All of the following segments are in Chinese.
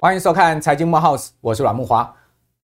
欢迎收看财经慕 House，我是阮木花。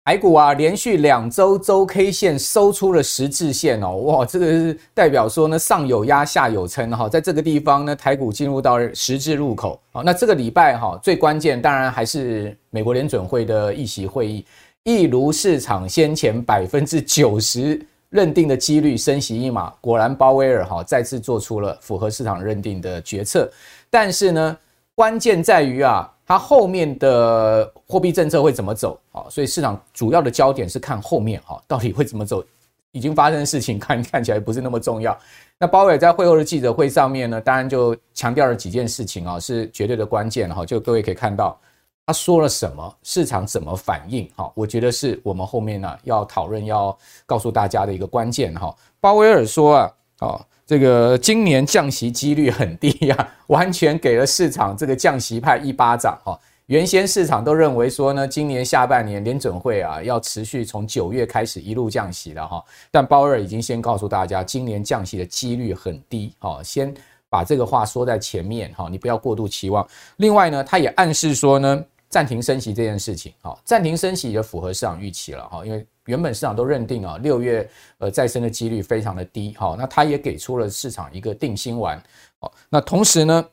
台股啊，连续两周周 K 线收出了十字线哦，哇，这个是代表说呢，上有压，下有撑哈，在这个地方呢，台股进入到十字路口。好，那这个礼拜哈，最关键当然还是美国联准会的议息会议，一如市场先前百分之九十认定的几率升息一码，果然鲍威尔哈再次做出了符合市场认定的决策，但是呢，关键在于啊。它后面的货币政策会怎么走啊？所以市场主要的焦点是看后面哈，到底会怎么走？已经发生的事情看看起来不是那么重要。那鲍威尔在会后的记者会上面呢，当然就强调了几件事情啊，是绝对的关键哈。就各位可以看到，他说了什么，市场怎么反应哈？我觉得是我们后面呢要讨论要告诉大家的一个关键哈。鲍威尔说啊，啊。这个今年降息几率很低呀，完全给了市场这个降息派一巴掌哈。原先市场都认为说呢，今年下半年联准会啊要持续从九月开始一路降息了哈。但鲍威尔已经先告诉大家，今年降息的几率很低哈，先把这个话说在前面哈，你不要过度期望。另外呢，他也暗示说呢，暂停升息这件事情哈，暂停升息也符合市场预期了哈，因为。原本市场都认定啊，六月呃再升的几率非常的低，哈，那他也给出了市场一个定心丸，好，那同时呢，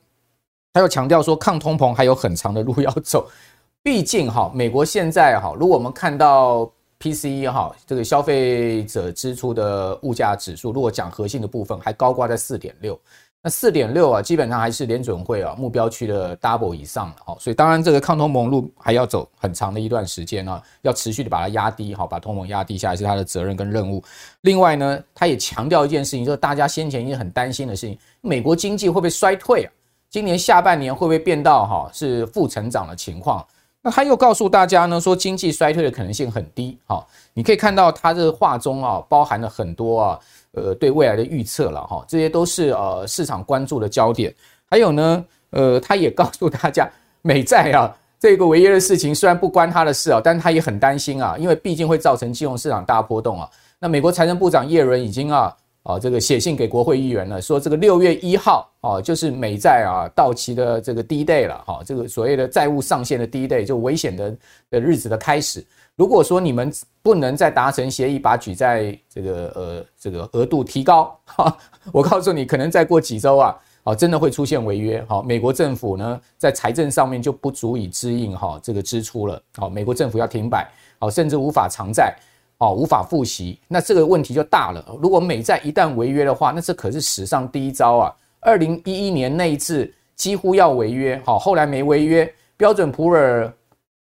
他又强调说抗通膨还有很长的路要走，毕竟哈，美国现在哈，如果我们看到 PCE 哈这个消费者支出的物价指数，如果讲核心的部分还高挂在四点六。那四点六啊，基本上还是联准会啊目标区的 double 以上了哈，所以当然这个抗通膨路还要走很长的一段时间啊，要持续的把它压低哈，把通膨压低下来是他的责任跟任务。另外呢，他也强调一件事情，就是大家先前已经很担心的事情，美国经济会不会衰退啊？今年下半年会不会变到哈是负成长的情况？那他又告诉大家呢，说经济衰退的可能性很低哈。你可以看到他这个话中啊，包含了很多啊。呃，对未来的预测了哈，这些都是呃市场关注的焦点。还有呢，呃，他也告诉大家，美债啊 这个违约的事情虽然不关他的事啊，但他也很担心啊，因为毕竟会造成金融市场大波动啊。那美国财政部长耶伦已经啊啊这个写信给国会议员了，说这个六月一号啊就是美债啊到期的这个 D day 了哈，这个所谓的债务上限的 D day 就危险的的日子的开始。如果说你们不能再达成协议，把举债这个呃这个额度提高，哈，我告诉你，可能再过几周啊，啊，真的会出现违约，哈，美国政府呢在财政上面就不足以支应哈这个支出了，好，美国政府要停摆，好，甚至无法偿债，哦，无法付息，那这个问题就大了。如果美债一旦违约的话，那这可是史上第一招啊！二零一一年那一次几乎要违约，好，后来没违约，标准普尔。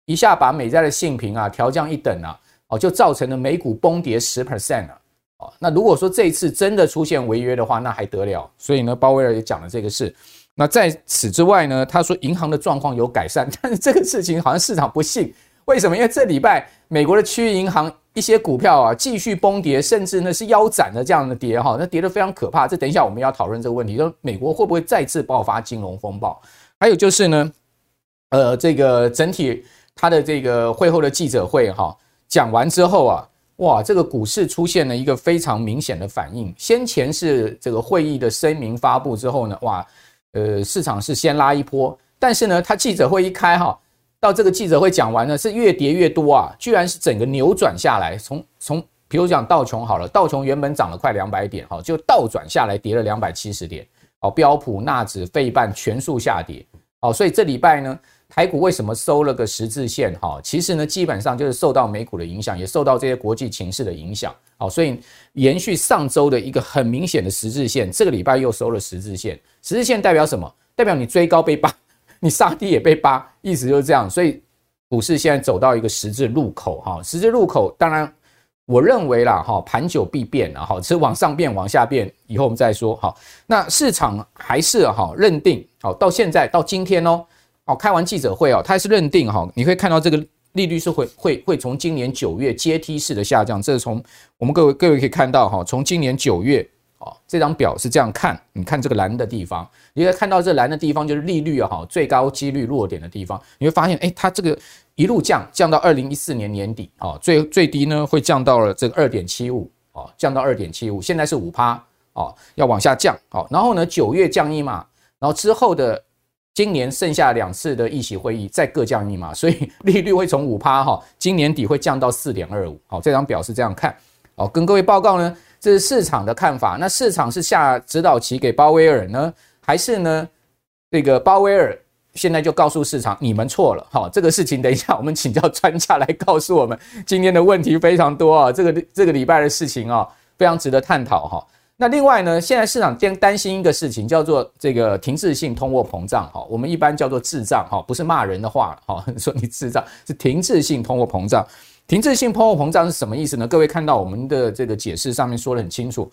一下把美债的信评啊调降一等啊，哦，就造成了美股崩跌十 percent 啊，哦，那如果说这一次真的出现违约的话，那还得了？所以呢，鲍威尔也讲了这个事。那在此之外呢，他说银行的状况有改善，但是这个事情好像市场不信。为什么？因为这礼拜美国的区域银行一些股票啊继续崩跌，甚至呢是腰斩的这样的跌哈，那跌得非常可怕。这等一下我们要讨论这个问题，说美国会不会再次爆发金融风暴？还有就是呢，呃，这个整体。他的这个会后的记者会哈讲完之后啊，哇，这个股市出现了一个非常明显的反应。先前是这个会议的声明发布之后呢，哇，呃，市场是先拉一波，但是呢，他记者会一开哈，到这个记者会讲完呢，是越跌越多啊，居然是整个扭转下来。从从比如讲道琼好了，道琼原本涨了快两百点哈，就倒转下来跌了两百七十点。哦，标普、纳指、费半全数下跌。哦，所以这礼拜呢。台股为什么收了个十字线？哈，其实呢，基本上就是受到美股的影响，也受到这些国际情势的影响。好，所以延续上周的一个很明显的十字线，这个礼拜又收了十字线。十字线代表什么？代表你追高被扒，你杀低也被扒，意思就是这样。所以股市现在走到一个十字路口，哈，十字路口，当然我认为啦，哈，盘久必变，哈，是往上变，往下变，以后我们再说。好，那市场还是哈认定，好，到现在到今天哦。哦，开完记者会哦，他还是认定哈，你可以看到这个利率是会会会从今年九月阶梯式的下降，这是从我们各位各位可以看到哈，从今年九月哦，这张表是这样看，你看这个蓝的地方，你可以看到这蓝的地方就是利率啊哈最高几率落点的地方，你会发现哎，它这个一路降降到二零一四年年底啊，最最低呢会降到了这个二点七五啊，降到二点七五，现在是五趴哦，要往下降，好，然后呢，九月降一码，然后之后的今年剩下两次的议息会议再各降一码，所以 利率会从五趴哈，今年底会降到四点二五，好，这张表是这样看，好，跟各位报告呢，这是市场的看法，那市场是下指导棋给鲍威尔呢，还是呢，这个鲍威尔？现在就告诉市场，你们错了，好，这个事情等一下 我们请教专家来告诉我们。今天的问题非常多啊，这个这个礼拜的事情啊，非常值得探讨哈。那另外呢，现在市场担担心一个事情，叫做这个停滞性通货膨胀哈，我们一般叫做滞胀哈，不是骂人的话哈，说你滞胀是停滞性通货膨胀。停滞性通货膨胀是什么意思呢？各位看到我们的这个解释上面说得很清楚，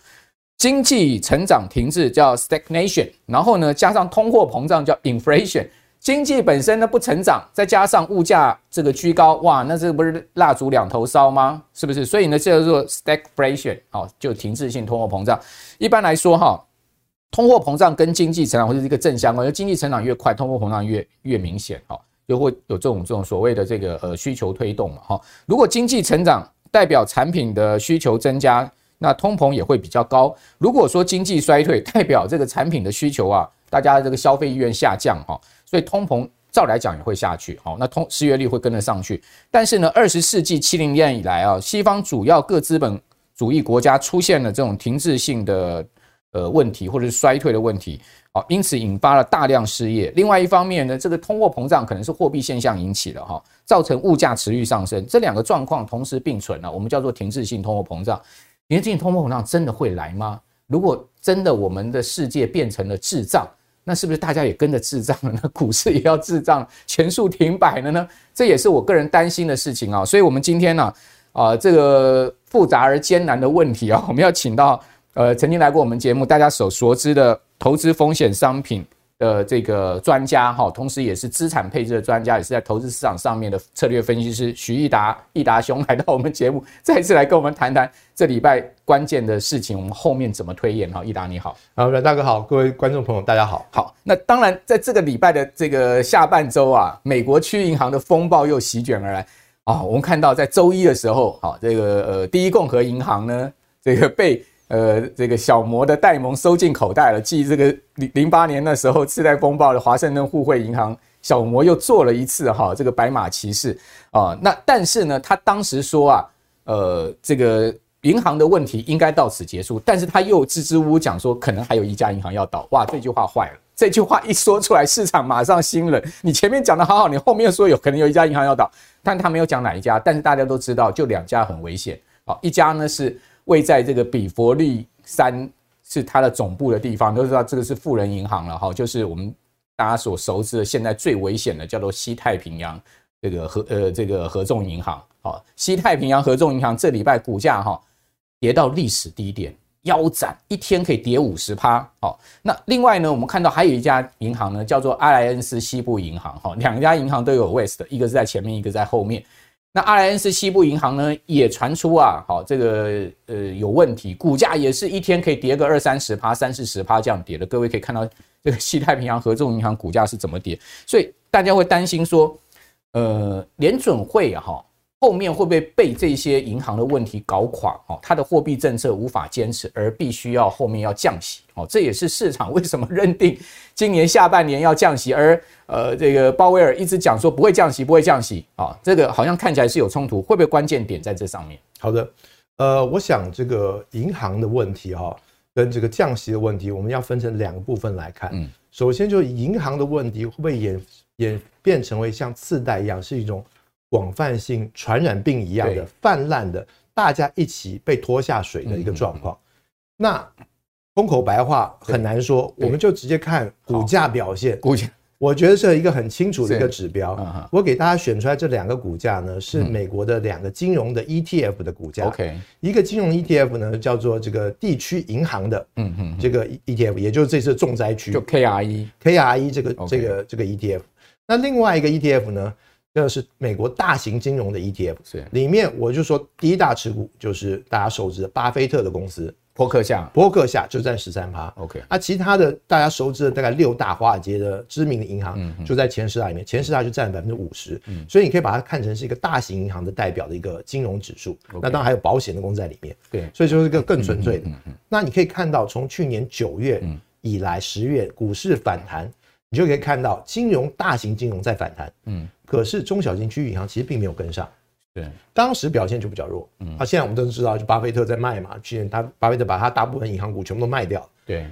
经济成长停滞叫 stagnation，然后呢加上通货膨胀叫 inflation。经济本身呢不成长，再加上物价这个居高，哇，那这不是蜡烛两头烧吗？是不是？所以呢，这叫做 stagflation，哦，就停滞性通货膨胀。一般来说，哈，通货膨胀跟经济成长会是一个正相关，因为经济成长越快，通货膨胀越越明显，哈，就会有这种这种所谓的这个呃需求推动嘛，哈。如果经济成长代表产品的需求增加，那通膨也会比较高。如果说经济衰退，代表这个产品的需求啊，大家的这个消费意愿下降，哈。所以通膨照来讲也会下去，好，那通失业率会跟得上去。但是呢，二十世纪七零年以来啊，西方主要各资本主义国家出现了这种停滞性的呃问题，或者是衰退的问题，好，因此引发了大量失业。另外一方面呢，这个通货膨胀可能是货币现象引起的哈，造成物价持续上升。这两个状况同时并存了，我们叫做停滞性通货膨胀。停滞性通货膨胀真的会来吗？如果真的我们的世界变成了滞胀，那是不是大家也跟着滞胀了呢？股市也要滞胀，全数停摆了呢？这也是我个人担心的事情啊。所以，我们今天呢，啊，这个复杂而艰难的问题啊，我们要请到呃曾经来过我们节目，大家所熟知的投资风险商品呃这个专家哈，同时也是资产配置的专家，也是在投资市场上面的策略分析师徐益达益达兄来到我们节目，再次来跟我们谈谈这礼拜关键的事情，我们后面怎么推演哈？益达你好，啊，阮大哥好，各位观众朋友大家好。好，那当然在这个礼拜的这个下半周啊，美国区银行的风暴又席卷而来啊，我们看到在周一的时候，好，这个呃第一共和银行呢，这个被。呃，这个小摩的戴蒙收进口袋了。继这个零零八年那时候次贷风暴的华盛顿互惠银行，小摩又做了一次哈，这个白马骑士啊。那但是呢，他当时说啊，呃，这个银行的问题应该到此结束。但是他又支支吾吾讲说，可能还有一家银行要倒。哇，这句话坏了。这句话一说出来，市场马上心冷。你前面讲的好好，你后面说有可能有一家银行要倒，但他没有讲哪一家。但是大家都知道，就两家很危险。好，一家呢是。位在这个比佛利山是它的总部的地方，都知道这个是富人银行了哈，就是我们大家所熟知的现在最危险的叫做西太平洋这个合呃这个合众银行，好，西太平洋合众银行这礼拜股价哈跌到历史低点，腰斩，一天可以跌五十趴，好，那另外呢，我们看到还有一家银行呢，叫做阿莱恩斯西部银行，哈，两家银行都有 West，一个是在前面，一个在后面。那阿莱恩斯西部银行呢，也传出啊，好这个呃有问题，股价也是一天可以跌个二三十趴、三四十趴这样跌的。各位可以看到这个西太平洋合众银行股价是怎么跌，所以大家会担心说，呃，联准会啊，哈。后面会不会被这些银行的问题搞垮？哦，它的货币政策无法坚持，而必须要后面要降息。哦，这也是市场为什么认定今年下半年要降息，而呃，这个鲍威尔一直讲说不会降息，不会降息。啊，这个好像看起来是有冲突，会不会关键点在这上面？好的，呃，我想这个银行的问题哈，跟这个降息的问题，我们要分成两个部分来看。嗯，首先就是银行的问题会不会演演变成为像次贷一样，是一种。广泛性传染病一样的泛滥的，大家一起被拖下水的一个状况。那空口白话很难说，我们就直接看股价表现。股价，我觉得是一个很清楚的一个指标。我给大家选出来这两个股价呢，是美国的两个金融的 ETF 的股价。OK，一个金融 ETF 呢叫做这个地区银行的，嗯嗯，这个 ETF，也就是这次重灾区，就 KRE，KRE 这个这个这个 ETF。那另外一个 ETF 呢？这是美国大型金融的 ETF，是里面我就说第一大持股就是大家熟知的巴菲特的公司伯克夏，伯克夏就占十三趴。OK，啊，其他的大家熟知的大概六大华尔街的知名的银行，就在前十大里面，前十大就占百分之五十。所以你可以把它看成是一个大型银行的代表的一个金融指数。那当然还有保险的公司在里面。对，所以就是一个更纯粹的。那你可以看到，从去年九月以来，十月股市反弹，你就可以看到金融大型金融在反弹。嗯，可是中小型区域银行其实并没有跟上。对，当时表现就比较弱。嗯，啊，现在我们都知道，就巴菲特在卖嘛。去年他巴菲特把他大部分银行股全部都卖掉。对。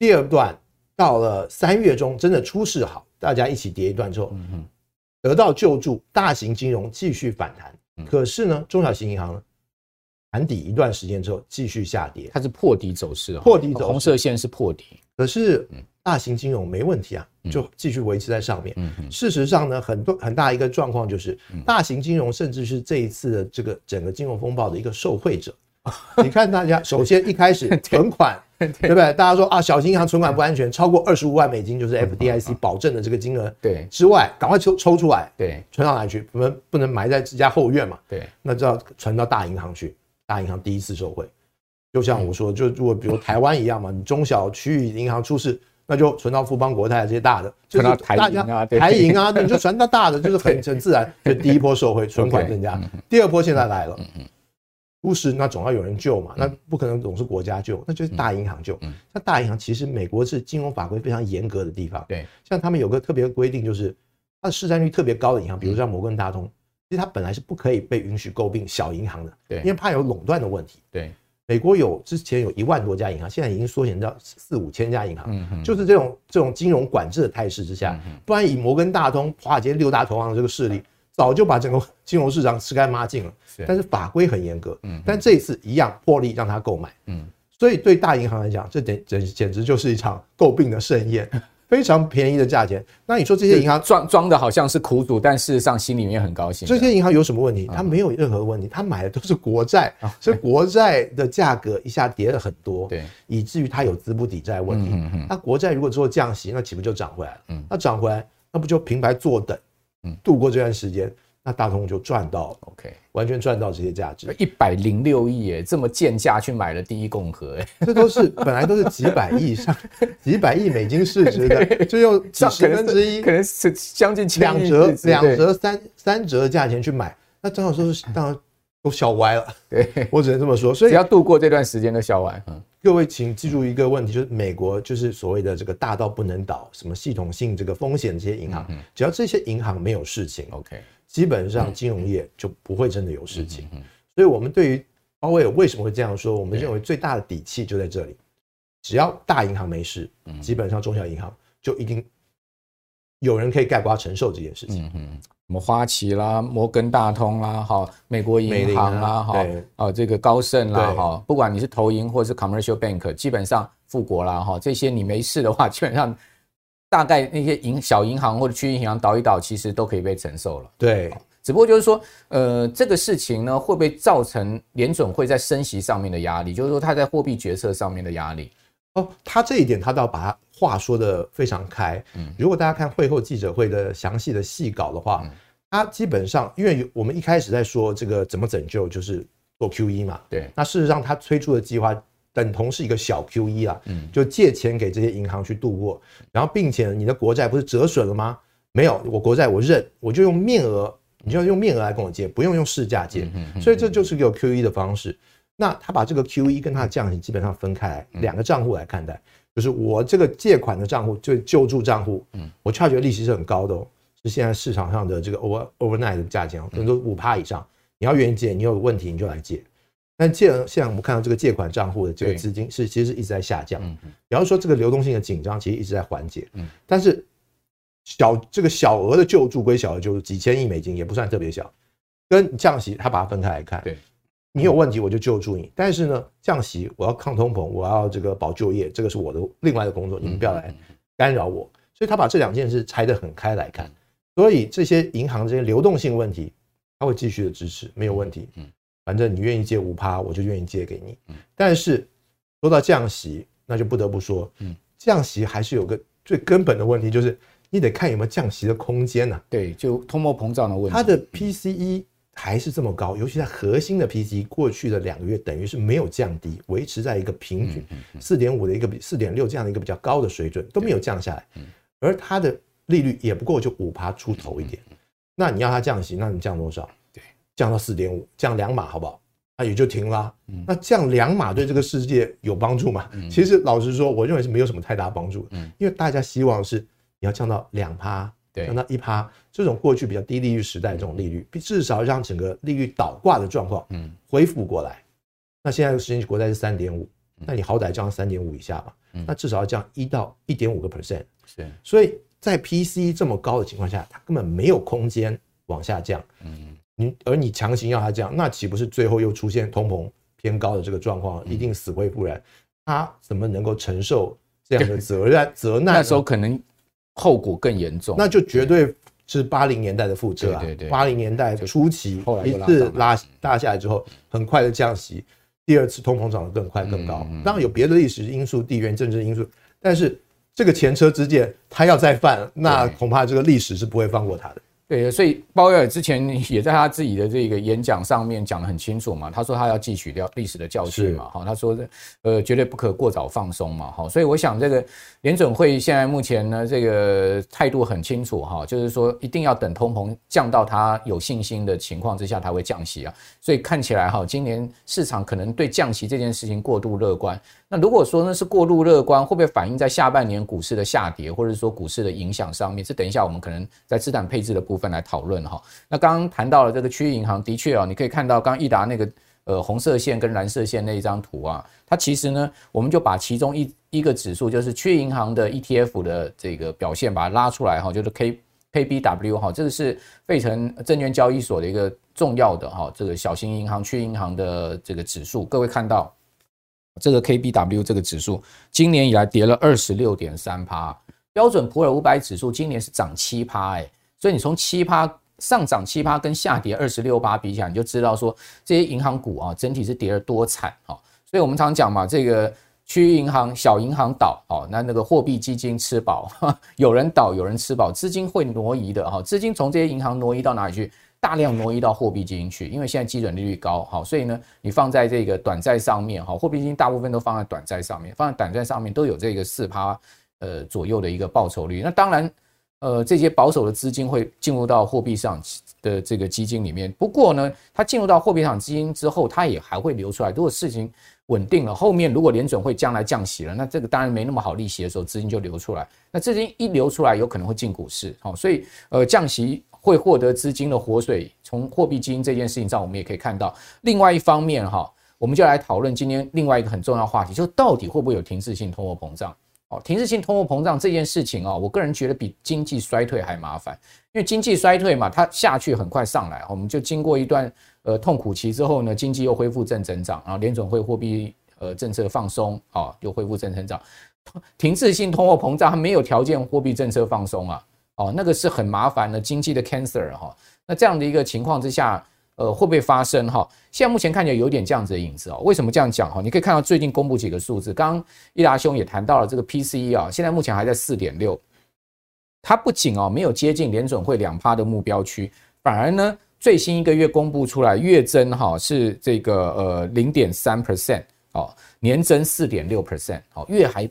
第二段到了三月中，真的出事好，大家一起跌一段之后，嗯哼，得到救助，大型金融继续反弹。可是呢，中小型银行呢，盘底一段时间之后继续下跌，它是破底走势。破底走势，红色线是破底。可是，大型金融没问题啊，就继续维持在上面。事实上呢，很多很大一个状况就是，大型金融甚至是这一次的这个整个金融风暴的一个受惠者。你看，大家首先一开始 存款，对不对？大家说啊，小型银行存款不安全，超过二十五万美金就是 FDIC 保证的这个金额。对，之外赶快抽抽出来，对，存到哪里去？不能不能埋在自家后院嘛？对，那就要存到大银行去，大银行第一次受惠。就像我说，就如果比如台湾一样嘛，你中小区域银行出事，那就存到富邦国泰这些大的，就是大家台银啊，你就存到大的，就是很 很自然。就第一波受惠，存款增加。第二波现在来了，出事那总要有人救嘛，那不可能总是国家救，那就是大银行救。那大银行其实美国是金融法规非常严格的地方，对，像他们有个特别的规定，就是它的市占率特别高的银行，比如像摩根大通，其实它本来是不可以被允许购并小银行的，对，因为怕有垄断的问题，对。美国有之前有一万多家银行，现在已经缩减到四五千家银行，就是这种这种金融管制的态势之下，不然以摩根大通、华尔街六大投行的这个势力，早就把整个 金融市场吃干抹净了。但是法规很严格，但这一次一样破例让他购买，所以对大银行来讲，这简简简直就是一场诟病的盛宴。非常便宜的价钱，那你说这些银行装装的好像是苦主，但事实上心里面很高兴。这些银行有什么问题？它没有任何问题，它买的都是国债，所以国债的价格一下跌了很多，对，以至于它有资不抵债问题。那国债如果之后降息，那岂不就涨回来了？那涨回来，那不就平白坐等，度过这段时间？那大通就赚到了，OK，完全赚到这些价值，一百零六亿耶，这么贱价去买了第一共和哎，这都是本来都是几百亿上 几百亿美金市值的，就用几十分之一，可能是将近两折两折三三折的价钱去买，那正好说是当然都笑歪了，对，我只能这么说，所以只要度过这段时间都笑歪。嗯，各位请记住一个问题，就是美国就是所谓的这个大到不能倒，什么系统性这个风险这些银行，只要这些银行没有事情，OK。基本上金融业就不会真的有事情，所以我们对于鲍威尔为什么会这样说？我们认为最大的底气就在这里，只要大银行没事，基本上中小银行就一定有人可以概括承受这件事情。嗯，什么花旗啦、摩根大通啦、哈美国银行啦、哈啊这个高盛啦、哈，不管你是投银或是 commercial bank，基本上富国啦、哈这些你没事的话，基本上。大概那些银小银行或者区域银行倒一倒，其实都可以被承受了。对，只不过就是说，呃，这个事情呢，会不会造成联准会在升息上面的压力？就是说，他在货币决策上面的压力。哦，他这一点他倒把他话说的非常开。嗯，如果大家看会后记者会的详细的细稿的话，他基本上，因为我们一开始在说这个怎么拯救，就是做 QE 嘛。对，那事实上他推出的计划。等同是一个小 QE 啊，就借钱给这些银行去度过，然后并且你的国债不是折损了吗？没有，我国债我认，我就用面额，你就要用面额来跟我借，不用用市价借，所以这就是一个 QE 的方式。那他把这个 QE 跟他的降息基本上分开来，两个账户来看待，就是我这个借款的账户就救助账户，我 charge 利息是很高的哦，是现在市场上的这个 over overnight 的价钱，可能都五趴以上。你要愿意借，你有问题你就来借。但借现在我们看到这个借款账户的这个资金是其实是一直在下降，比方说这个流动性的紧张其实一直在缓解，但是小这个小额的救助归小额救助，几千亿美金也不算特别小，跟降息他把它分开来看，对，你有问题我就救助你，但是呢降息我要抗通膨，我要这个保就业，这个是我的另外的工作，你们不要来干扰我，所以他把这两件事拆得很开来看，所以这些银行这些流动性问题他会继续的支持，没有问题，反正你愿意借五趴，我就愿意借给你。但是说到降息，那就不得不说，降息还是有个最根本的问题，就是你得看有没有降息的空间呐。对，就通货膨胀的问题。它的 PCE 还是这么高，尤其在核心的 PCE 过去的两个月等于是没有降低，维持在一个平均四点五的一个比四点六这样的一个比较高的水准都没有降下来，而它的利率也不过就五趴出头一点，那你要它降息，那你降多少？对，降到四点五，降两码好不好？那也就停了。那降两码对这个世界有帮助吗？其实老实说，我认为是没有什么太大帮助，因为大家希望是你要降到两趴。降到一趴这种过去比较低利率时代这种利率，至少让整个利率倒挂的状况，嗯，恢复过来。那现在的十年期国债是三点五，那你好歹降三点五以下吧，那至少要降一到一点五个 percent。是，所以在 PCE 这么高的情况下，它根本没有空间往下降。嗯，你而你强行要他这样，那岂不是最后又出现通膨偏高的这个状况，一定死灰复燃？他怎么能够承受这样的责任 责难？那时候可能。后果更严重，那就绝对是八零年代的覆辙啊！对对，八零年代初期一次拉大下来之后，很快的降息，第二次通膨涨得更快更高。当然有别的历史因素、地缘政治因素，但是这个前车之鉴，他要再犯，那恐怕这个历史是不会放过他的。对，所以鲍威尔之前 也在他自己的这个演讲上面讲得很清楚嘛，他说他要汲取掉历史的教训嘛，哈，他说呃绝对不可过早放松嘛，哈，所以我想这个联准会现在目前呢这个态度很清楚哈，就是说一定要等通膨降到他有信心的情况之下才会降息啊，所以看起来哈，今年市场可能对降息这件事情过度乐观。那如果说呢是过度乐观，会不会反映在下半年股市的下跌，或者说股市的影响上面？这等一下我们可能在资产配置的部分来讨论哈。那刚刚谈到了这个区域银行，的确啊，你可以看到刚刚奕达那个呃红色线跟蓝色线那一张图啊，它其实呢，我们就把其中一一个指数，就是区域银行的 ETF 的这个表现，把它拉出来哈，就是 K KBW 哈，这个是费城证券交易所的一个重要的哈，这个小型银行区银行的这个指数，各位看到。这个 KBW 这个指数今年以来跌了二十六点三趴，标准普尔五百指数今年是涨七趴，哎，所以你从七趴上涨七趴跟下跌二十六趴比起来，你就知道说这些银行股啊整体是跌得多惨啊！所以我们常讲嘛，这个区域银行小银行倒哦，那那个货币基金吃饱，有人倒有人吃饱，资金会挪移的哈，资金从这些银行挪移到哪里去？大量挪移到货币基金去，因为现在基准利率高，好，所以呢，你放在这个短债上面，哈，货币基金大部分都放在短债上面，放在短债上面都有这个四趴呃左右的一个报酬率。那当然，呃，这些保守的资金会进入到货币市场的这个基金里面。不过呢，它进入到货币市场基金之后，它也还会流出来。如果事情稳定了，后面如果联准会将来降息了，那这个当然没那么好利息的时候，资金就流出来。那资金一流出来，有可能会进股市，好，所以呃降息。会获得资金的活水，从货币基金这件事情上，我们也可以看到。另外一方面，哈，我们就来讨论今天另外一个很重要的话题，就到底会不会有停滞性通货膨胀？哦，停滞性通货膨胀这件事情啊，我个人觉得比经济衰退还麻烦，因为经济衰退嘛，它下去很快上来，我们就经过一段呃痛苦期之后呢，经济又恢复正增长，然后联准会货币呃政策放松啊，又恢复正增长。停滞性通货膨胀它没有条件货币政策放松啊。哦，那个是很麻烦的经济的 cancer 哈。那这样的一个情况之下，呃，会不会发生哈？现在目前看起来有点这样子的影子哦。为什么这样讲哈？你可以看到最近公布几个数字，刚刚奕达兄也谈到了这个 PCE 啊，现在目前还在四点六，它不仅哦没有接近联准会两趴的目标区，反而呢最新一个月公布出来月增哈是这个呃零点三 percent 哦，年增四点六 percent 哦，月还。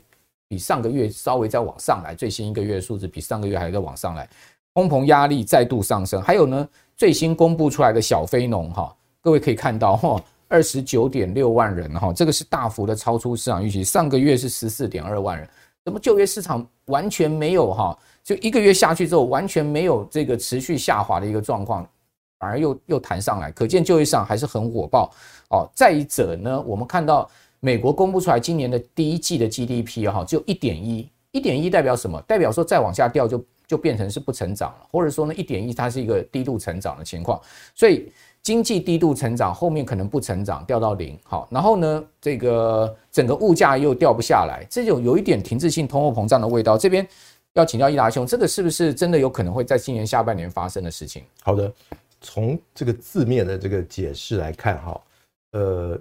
比上个月稍微再往上来，最新一个月的数字比上个月还在往上来，通膨压力再度上升。还有呢，最新公布出来的小非农哈，各位可以看到哈，二十九点六万人哈，这个是大幅的超出市场预期。上个月是十四点二万人，怎么就业市场完全没有哈？就一个月下去之后，完全没有这个持续下滑的一个状况，反而又又弹上来，可见就业市场还是很火爆哦。再者呢，我们看到。美国公布出来今年的第一季的 GDP 哈，只有一点一，一点一代表什么？代表说再往下掉就就变成是不成长了，或者说呢一点一它是一个低度成长的情况，所以经济低度成长，后面可能不成长掉到零，好，然后呢这个整个物价又掉不下来，这种有一点停滞性通货膨胀的味道。这边要请教易达兄，这个是不是真的有可能会在今年下半年发生的事情？好的，从这个字面的这个解释来看哈，呃。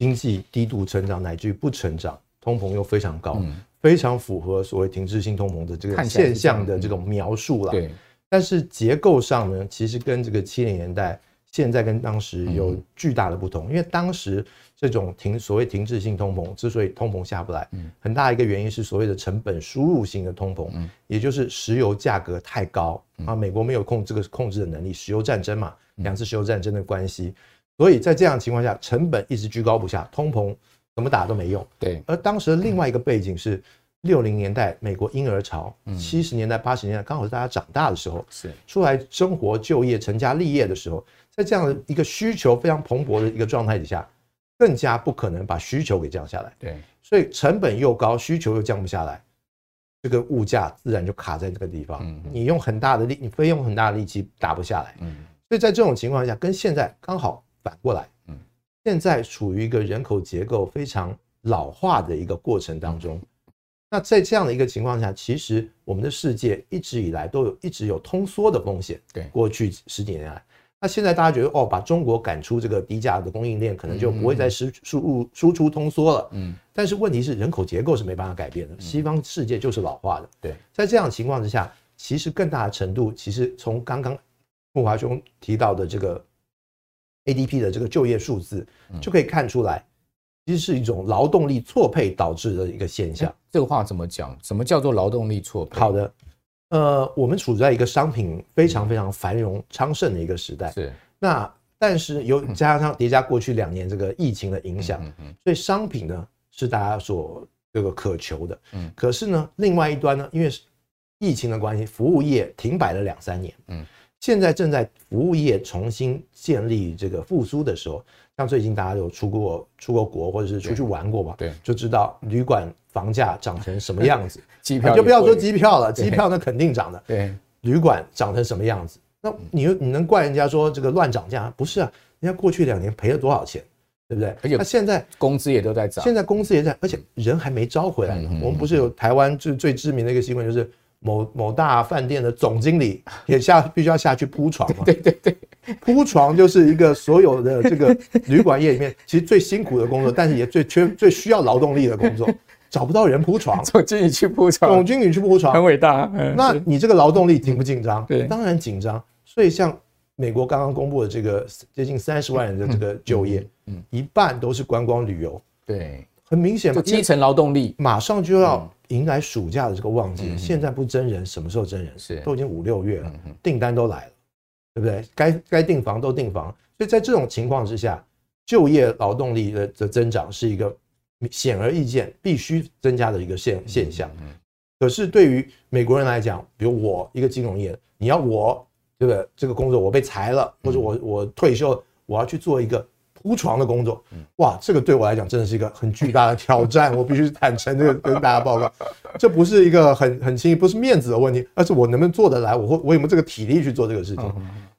经济低度成长乃至于不成长，通膨又非常高，嗯、非常符合所谓停滞性通膨的这个现象的这种描述了。对，但是结构上呢，其实跟这个七零年代现在跟当时有巨大的不同，因为当时这种停所谓停滞性通膨之所以通膨下不来，很大一个原因是所谓的成本输入性的通膨，也就是石油价格太高啊，美国没有控这个控制的能力，石油战争嘛，两次石油战争的关系，所以在这样的情况下，成本一直居高不下，通膨怎么打都没用。对，而当时的另外一个背景是。六零年代美国婴儿潮，七十年代八十年代刚好是大家长大的时候，是出来生活、就业、成家立业的时候，在这样的一个需求非常蓬勃的一个状态底下，更加不可能把需求给降下来。对，所以成本又高，需求又降不下来，这个物价自然就卡在这个地方。你用很大的力，你非用很大的力气打不下来。嗯，所以在这种情况下，跟现在刚好反过来。嗯，现在处于一个人口结构非常老化的一个过程当中。那在这样的一个情况下，其实我们的世界一直以来都有一直有通缩的风险。对，过去十几年来，那现在大家觉得哦，把中国赶出这个低价的供应链，可能就不会再输输入输出通缩了。嗯，但是问题是人口结构是没办法改变的，西方世界就是老化的。对，在这样的情况之下，其实更大的程度，其实从刚刚木华兄提到的这个 ADP 的这个就业数字，就可以看出来。其实是一种劳动力错配导致的一个现象。这个话怎么讲？什么叫做劳动力错配？好的，呃，我们处在一个商品非常非常繁荣昌盛的一个时代。是。那但是有加上叠加过去两年这个疫情的影响，所以商品呢是大家所这个渴求的。嗯。可是呢，另外一端呢，因为疫情的关系，服务业停摆了两三年。嗯。现在正在服务业重新建立这个复苏的时候。像最近大家有出过出过国，或者是出去玩过嘛？对，就知道旅馆房价涨成什么样子。机票就不要说机票了，机票那肯定涨的。对，旅馆涨成什么样子？那你你能怪人家说这个乱涨价？不是啊，人家过去两年赔了多少钱，对不对？而且他现在工资也都在涨，现在工资也在，而且人还没招回来呢。我们不是有台湾最最知名的一个新闻，就是。某某大饭店的总经理也下 必须要下去铺床嘛？对对对，铺床就是一个所有的这个 旅馆业里面其实最辛苦的工作，但是也最缺最需要劳动力的工作，找不到人铺床。总经理去铺床，总经理去铺床，很伟大。那你这个劳动力紧不紧张？对，当然紧张。所以像美国刚刚公布的这个接近三十万人的这个就业，嗯，一半都是观光旅游。对，很明显嘛，基层劳动力马上就要。迎来暑假的这个旺季，现在不真人，什么时候真人？是都已经五六月了，订单都来了，对不对？该该订房都订房，所以在这种情况之下，就业劳动力的的增长是一个显而易见必须增加的一个现现象。可是对于美国人来讲，比如我一个金融业，你要我对不对？这个工作我被裁了，或者我我退休，我要去做一个。铺床的工作，哇，这个对我来讲真的是一个很巨大的挑战。我必须坦诚的跟大家报告，这不是一个很很轻易，不是面子的问题，而是我能不能做得来，我会我有没有这个体力去做这个事情。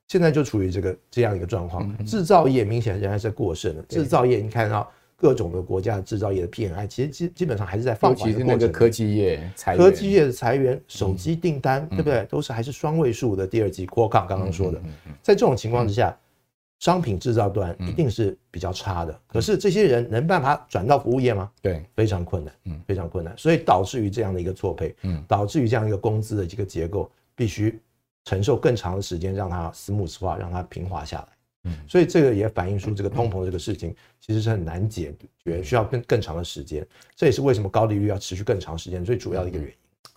现在就处于这个这样一个状况，制造业明显仍然是过剩的。制造业，你看到各种的国家的制造业的 PMI，其实基基本上还是在放缓的过程。那个科技业，科技业的裁员，手机订单对不对？都是还是双位数的。第二季 Qualcomm 刚刚说的，在这种情况之下。商品制造端一定是比较差的，可是这些人能办法转到服务业吗？对，非常困难，嗯，非常困难，所以导致于这样的一个错配，嗯，导致于这样一个工资的这个结构必须承受更长的时间，让它 smooth 化，让它平滑下来，嗯，所以这个也反映出这个通膨这个事情其实是很难解决，需要更更长的时间，这也是为什么高利率要持续更长时间最主要的一个原因。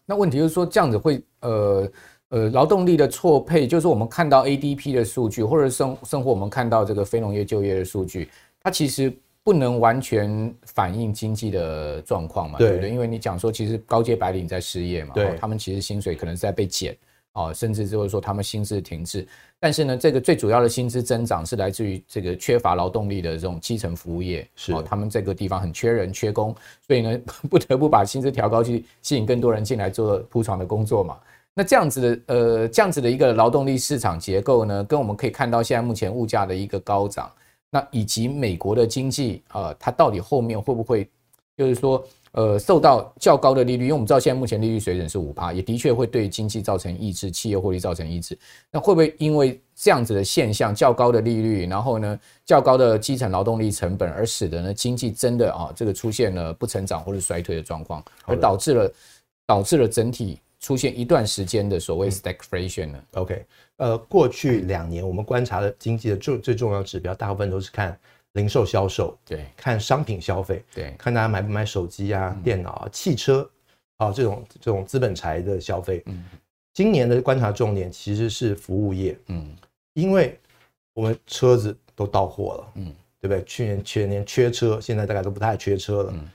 那问题就是说这样子会呃。呃，劳动力的错配，就是我们看到 ADP 的数据，或者生生活我们看到这个非农业就业的数据，它其实不能完全反映经济的状况嘛，对，对不对？因为你讲说，其实高阶白领在失业嘛，对，他们其实薪水可能是在被减，哦，甚至就是说他们薪资停滞。但是呢，这个最主要的薪资增长是来自于这个缺乏劳动力的这种基层服务业，是哦，他们这个地方很缺人缺工，所以呢，不得不把薪资调高去吸引更多人进来做铺床的工作嘛。那这样子的呃，这样子的一个劳动力市场结构呢，跟我们可以看到现在目前物价的一个高涨，那以及美国的经济啊，它到底后面会不会就是说呃，受到较高的利率？因为我们知道现在目前利率水准是五趴，也的确会对经济造成抑制，企业获利造成抑制。那会不会因为这样子的现象，较高的利率，然后呢，较高的基层劳动力成本，而使得呢经济真的啊这个出现了不成长或者衰退的状况，而导致了导致了整体。出现一段时间的所谓 stagflation 呢、嗯、？OK，呃，过去两年我们观察的经济的最最重要指标，大部分都是看零售销售，对，看商品消费，对，看大家买不买手机啊、电脑啊、汽车啊这种这种资本财的消费。嗯，今年的观察重点其实是服务业，嗯，因为我们车子都到货了，嗯，对不对？去年全年缺车，现在大概都不太缺车了。嗯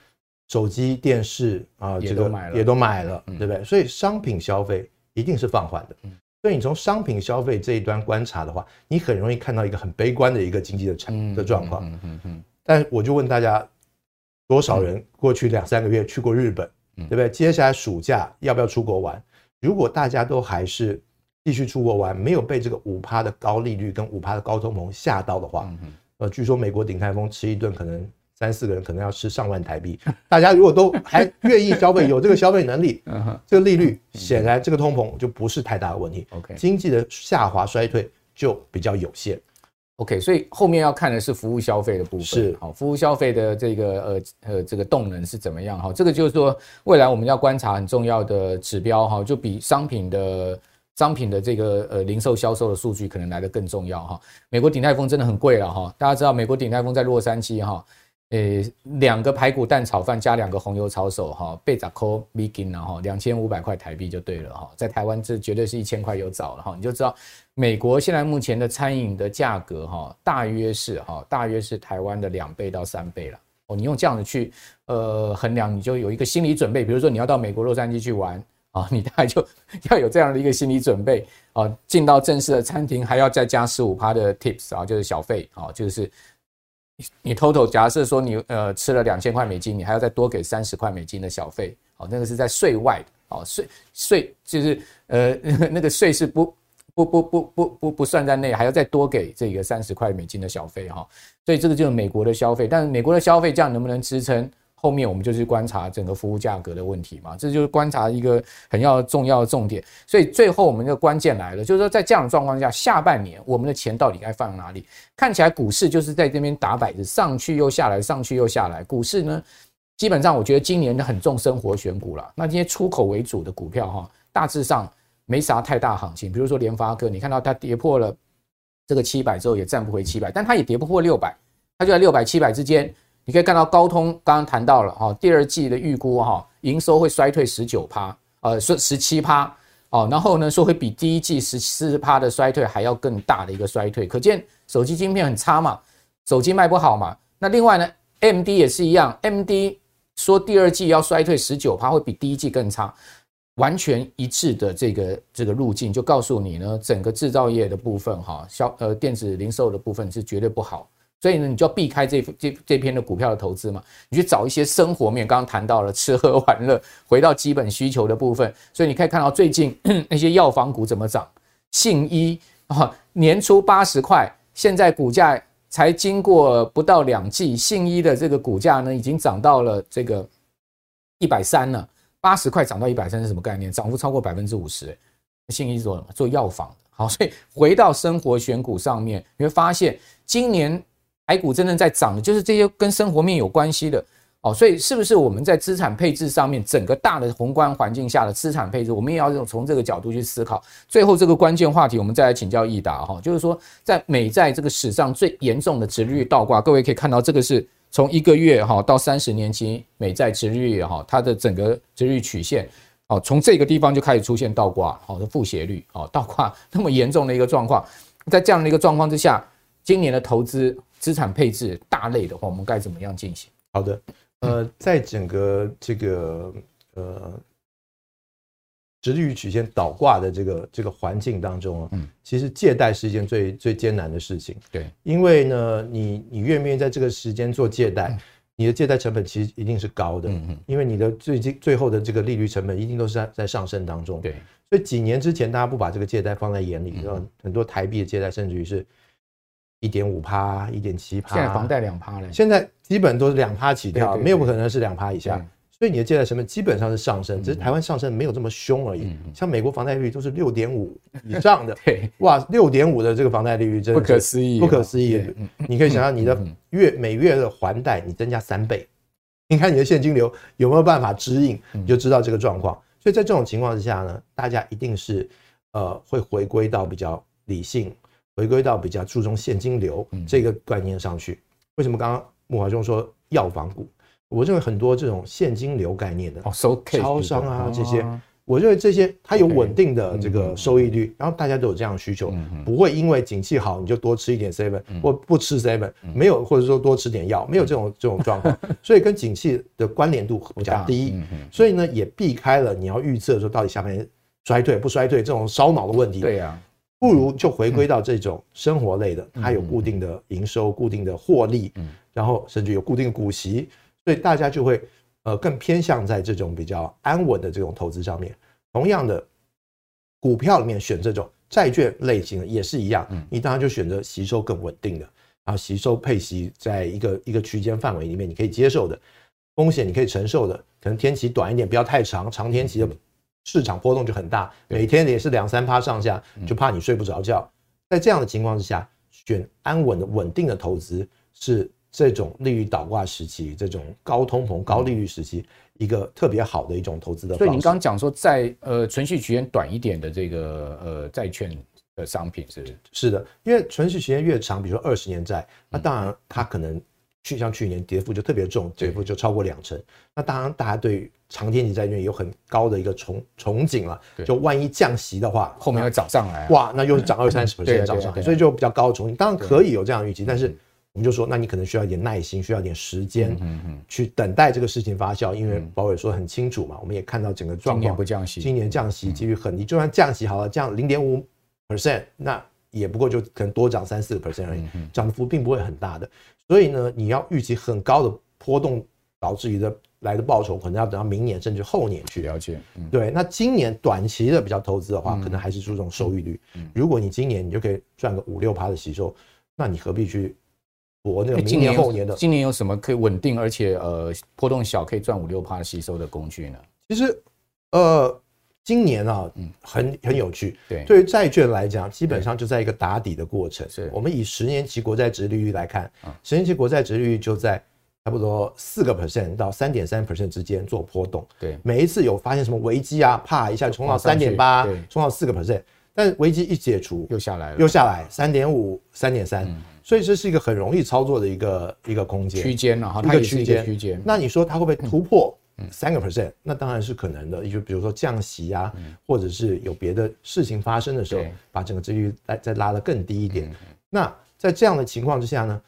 手机、电视啊，这个也都买了，对不对？所以商品消费一定是放缓的。所以你从商品消费这一端观察的话，你很容易看到一个很悲观的一个经济的产的状况。嗯嗯嗯但我就问大家，多少人过去两三个月去过日本，对不对？接下来暑假要不要出国玩？如果大家都还是继续出国玩，没有被这个五趴的高利率跟五趴的高通膨吓到的话，呃，据说美国鼎泰丰吃一顿可能。三四个人可能要吃上万台币，大家如果都还愿意消费，有这个消费能力，这个利率显然这个通膨就不是太大的问题。OK，经济的下滑衰退就比较有限。OK，所以后面要看的是服务消费的部分。是，好，服务消费的这个呃呃这个动能是怎么样？哈，这个就是说未来我们要观察很重要的指标哈，就比商品的商品的这个呃零售销售的数据可能来得更重要哈。美国鼎泰丰真的很贵了哈，大家知道美国鼎泰丰在洛杉矶哈。诶，两个排骨蛋炒饭加两个红油抄手，哈，贝扎扣米金，然后两千五百块台币就对了，哈，在台湾这绝对是一千块有找了，哈，你就知道美国现在目前的餐饮的价格，哈，大约是哈，大约是台湾的两倍到三倍了，哦，你用这样子去呃衡量，你就有一个心理准备，比如说你要到美国洛杉矶去玩啊，你大概就要有这样的一个心理准备啊，进到正式的餐厅还要再加十五趴的 tips 啊，就是小费啊，就是。你 total 假设说你呃吃了两千块美金，你还要再多给三十块美金的小费，哦，那个是在税外的，哦，税税就是呃 那个税是不不不不不不不算在内，还要再多给这个三十块美金的小费哈，所以这个就是美国的消费，但是美国的消费这样能不能支撑？后面我们就是观察整个服务价格的问题嘛，这就是观察一个很要重要的重点。所以最后我们的关键来了，就是说在这样的状况下，下半年我们的钱到底该放哪里？看起来股市就是在这边打摆子，上去又下来，上去又下来。股市呢，基本上我觉得今年很重生活选股了。那这些出口为主的股票哈，大致上没啥太大行情。比如说联发科，你看到它跌破了这个七百之后也站不回七百，但它也跌不破六百，它就在六百七百之间。你可以看到高通刚刚谈到了哈，第二季的预估哈，营收会衰退十九趴，呃，说十七趴哦，然后呢说会比第一季十四趴的衰退还要更大的一个衰退，可见手机晶片很差嘛，手机卖不好嘛。那另外呢，MD 也是一样，MD 说第二季要衰退十九趴，会比第一季更差，完全一致的这个这个路径，就告诉你呢，整个制造业的部分哈，消呃电子零售的部分是绝对不好。所以呢，你就要避开这这这篇的股票的投资嘛，你去找一些生活面，刚刚谈到了吃喝玩乐，回到基本需求的部分。所以你可以看到最近 那些药房股怎么涨，信一啊，年初八十块，现在股价才经过不到两季，信一的这个股价呢，已经涨到了这个一百三了。八十块涨到一百三是什么概念？涨幅超过百分之五十。信一做什么？做药房。好，所以回到生活选股上面，你会发现今年。台股真正在涨的，就是这些跟生活面有关系的哦，所以是不是我们在资产配置上面，整个大的宏观环境下的资产配置，我们也要从这个角度去思考。最后这个关键话题，我们再来请教奕达哈，就是说在美债这个史上最严重的殖率倒挂，各位可以看到这个是从一个月哈到三十年期美债殖利率哈，它的整个殖率曲线哦，从这个地方就开始出现倒挂，好的负斜率哦，倒挂那么严重的一个状况，在这样的一个状况之下，今年的投资。资产配置大类的话，我们该怎么样进行？好的，呃，在整个这个呃，直利率曲线倒挂的这个这个环境当中啊，嗯，其实借贷是一件最最艰难的事情。对，因为呢，你你愿不愿意在这个时间做借贷，你的借贷成本其实一定是高的，嗯嗯，因为你的最近最后的这个利率成本一定都是在在上升当中。对，所以几年之前大家不把这个借贷放在眼里，嗯，很多台币的借贷甚至于是。一点五趴，一点七趴，现在房贷两趴了。现在基本都是两趴起跳，没有不可能是两趴以下。所以你的借贷成本基本上是上升，只是台湾上升没有这么凶而已。像美国房贷利率都是六点五以上的，对，哇，六点五的这个房贷利率真的不可思议，不可思议。你可以想象你的月每月的还贷你增加三倍，你看你的现金流有没有办法支应，你就知道这个状况。所以在这种情况之下呢，大家一定是呃会回归到比较理性，回归到比较注重现金流这个概念上去。为什么刚刚木华兄说药房股？我认为很多这种现金流概念的超商啊这些。我认为这些它有稳定的这个收益率，然后大家都有这样的需求，不会因为景气好你就多吃一点 seven 或不吃 seven，没有或者说多吃点药，没有这种这种状况，所以跟景气的关联度比较低，所以呢也避开了你要预测说到底下半年衰退不衰退这种烧脑的问题。对呀，不如就回归到这种生活类的，它有固定的营收、固定的获利，然后甚至有固定的股息，所以大家就会。呃，更偏向在这种比较安稳的这种投资上面。同样的，股票里面选这种债券类型的也是一样，你当然就选择吸收更稳定的，然后吸收配息在一个一个区间范围里面，你可以接受的风险，你可以承受的，可能天期短一点，不要太长，长天期的市场波动就很大，每天也是两三趴上下，就怕你睡不着觉。在这样的情况之下，选安稳的稳定的投资是。这种利率倒挂时期，这种高通膨、高利率时期，一个特别好的一种投资的方式。所以您刚刚讲说，在呃存续期间短一点的这个呃债券的商品是是的，因为存续期间越长，比如说二十年债，那当然它可能去像去年跌幅就特别重，跌幅就超过两成。那当然大家对于长天期债券有很高的一个憧憧憬了，就万一降息的话，后面会涨上来，哇，那又是涨二三十 percent 涨上来，所以就比较高的憧憬。当然可以有这样的预期，但是。我们就说，那你可能需要一点耐心，需要一点时间，去等待这个事情发酵。因为保伟说很清楚嘛，我们也看到整个状况，今年不降息，今年降息几率很低。就算降息好了，降零点五 percent，那也不过就可能多涨三四个 percent 而已，涨幅并不会很大的。所以呢，你要预期很高的波动，导致于的来的报酬，可能要等到明年甚至后年去了解。对，那今年短期的比较投资的话，可能还是注重收益率。如果你今年你就可以赚个五六趴的吸收，那你何必去？我那个明年后年的，今年有什么可以稳定而且呃波动小，可以赚五六趴吸收的工具呢？其实，呃，今年啊，嗯，很很有趣。对，对于债券来讲，基本上就在一个打底的过程。是，我们以十年期国债值利率来看，十年期国债值利率就在差不多四个 percent 到三点三 percent 之间做波动。对，每一次有发现什么危机啊，啪一下冲到三点八，冲到四个 percent，但危机一解除，又下来了，又下来三点五、三点三。所以这是一个很容易操作的一个一个空间。区间啊，一个区间。区间。那你说它会不会突破三个 percent？那当然是可能的。就比如说降息啊，或者是有别的事情发生的时候，把整个殖利率再再拉得更低一点。那在这样的情况之下呢，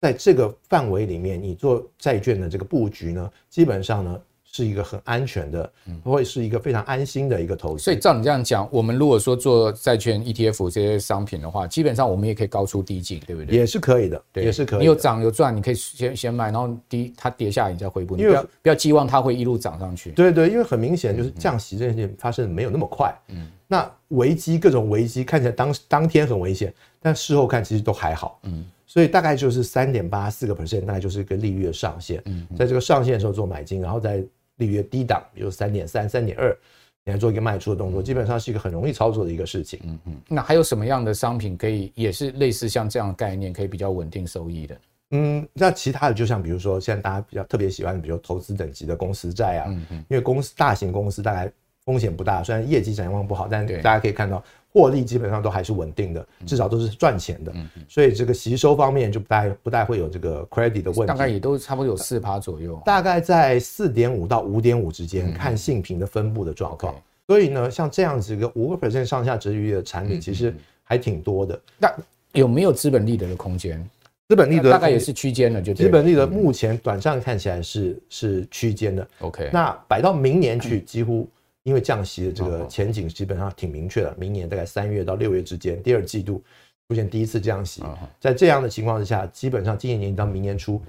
在这个范围里面，你做债券的这个布局呢，基本上呢。是一个很安全的，会是一个非常安心的一个投资。所以照你这样讲，我们如果说做债券 ETF 这些商品的话，基本上我们也可以高出低进，对不对？也是可以的，也是可以。你有涨有赚，你可以先先卖，然后低它跌下来你再回补，你不要不要寄望它会一路涨上去。对对，因为很明显就是降息这件事情发生的没有那么快。嗯，那危机各种危机看起来当当天很危险，但事后看其实都还好。嗯，所以大概就是三点八四个 percent，大概就是一个利率的上限。嗯，在这个上限的时候做买进，然后再。利率低档，比如三点三、三点二，你来做一个卖出的动作，基本上是一个很容易操作的一个事情。嗯嗯。那还有什么样的商品可以也是类似像这样的概念，可以比较稳定收益的？嗯，那其他的就像比如说，现在大家比较特别喜欢的，比如投资等级的公司债啊，嗯嗯。因为公司大型公司大概风险不大，虽然业绩展望不好，但大家可以看到。获利基本上都还是稳定的，至少都是赚钱的，所以这个吸收方面就不太不太会有这个 credit 的问题。大概也都差不多有四趴左右，大概在四点五到五点五之间，看性平的分布的状况。所以呢，像这样子一个五个 percent 上下殖利率的产品，其实还挺多的。那有没有资本利得的空间？资本利得大概也是区间的，就资本利得目前短暂看起来是是区间的。OK，那摆到明年去几乎。因为降息的这个前景基本上挺明确的，明年大概三月到六月之间，第二季度出现第一次降息，在这样的情况之下，基本上今年年底到明年初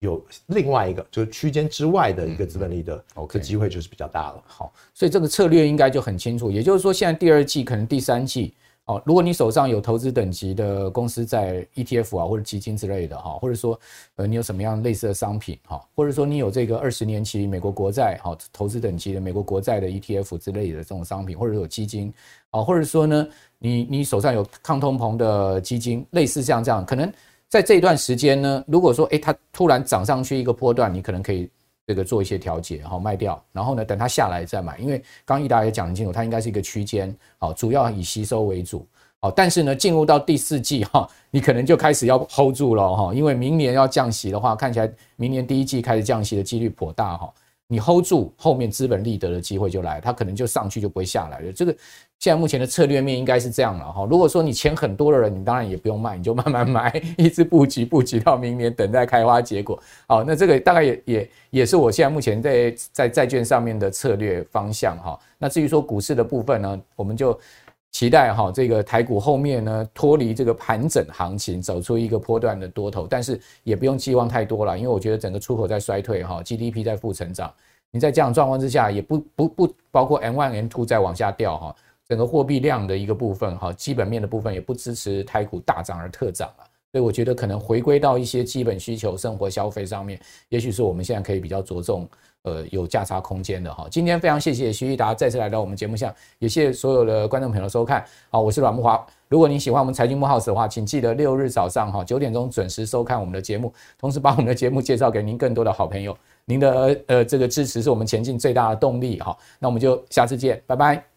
有另外一个就是区间之外的一个资本利得这机会就是比较大了。好，所以这个策略应该就很清楚，也就是说现在第二季可能第三季。哦，如果你手上有投资等级的公司在 ETF 啊或者基金之类的哈，或者说呃你有什么样类似的商品哈，或者说你有这个二十年期美国国债哈投资等级的美国国债的 ETF 之类的这种商品，或者有基金啊，或者说呢你你手上有抗通膨的基金，类似像这样，可能在这一段时间呢，如果说诶它突然涨上去一个波段，你可能可以这个做一些调节，好卖掉，然后呢，等它下来再买。因为刚刚益达也讲得清楚，它应该是一个区间，好，主要以吸收为主，好，但是呢，进入到第四季哈，你可能就开始要 hold 住了哈，因为明年要降息的话，看起来明年第一季开始降息的几率颇大哈。你 hold 住，后面资本利得的机会就来，它可能就上去就不会下来了。这个现在目前的策略面应该是这样了哈。如果说你钱很多的人，你当然也不用卖，你就慢慢买，一直布局布局到明年，等待开花结果。好，那这个大概也也也是我现在目前在在债券上面的策略方向哈。那至于说股市的部分呢，我们就。期待哈，这个台股后面呢脱离这个盘整行情，走出一个波段的多头，但是也不用寄望太多了，因为我觉得整个出口在衰退哈，GDP 在负成长，你在这样状况之下，也不不不包括 M1 M2 再往下掉哈，整个货币量的一个部分哈，基本面的部分也不支持台股大涨而特涨了，所以我觉得可能回归到一些基本需求、生活消费上面，也许是我们现在可以比较着重。呃，有价差空间的哈。今天非常谢谢徐益达再次来到我们节目下，也谢谢所有的观众朋友收看。好，我是阮木华。如果您喜欢我们财经幕后的话，请记得六日早上哈九点钟准时收看我们的节目，同时把我们的节目介绍给您更多的好朋友。您的呃这个支持是我们前进最大的动力哈。那我们就下次见，拜拜。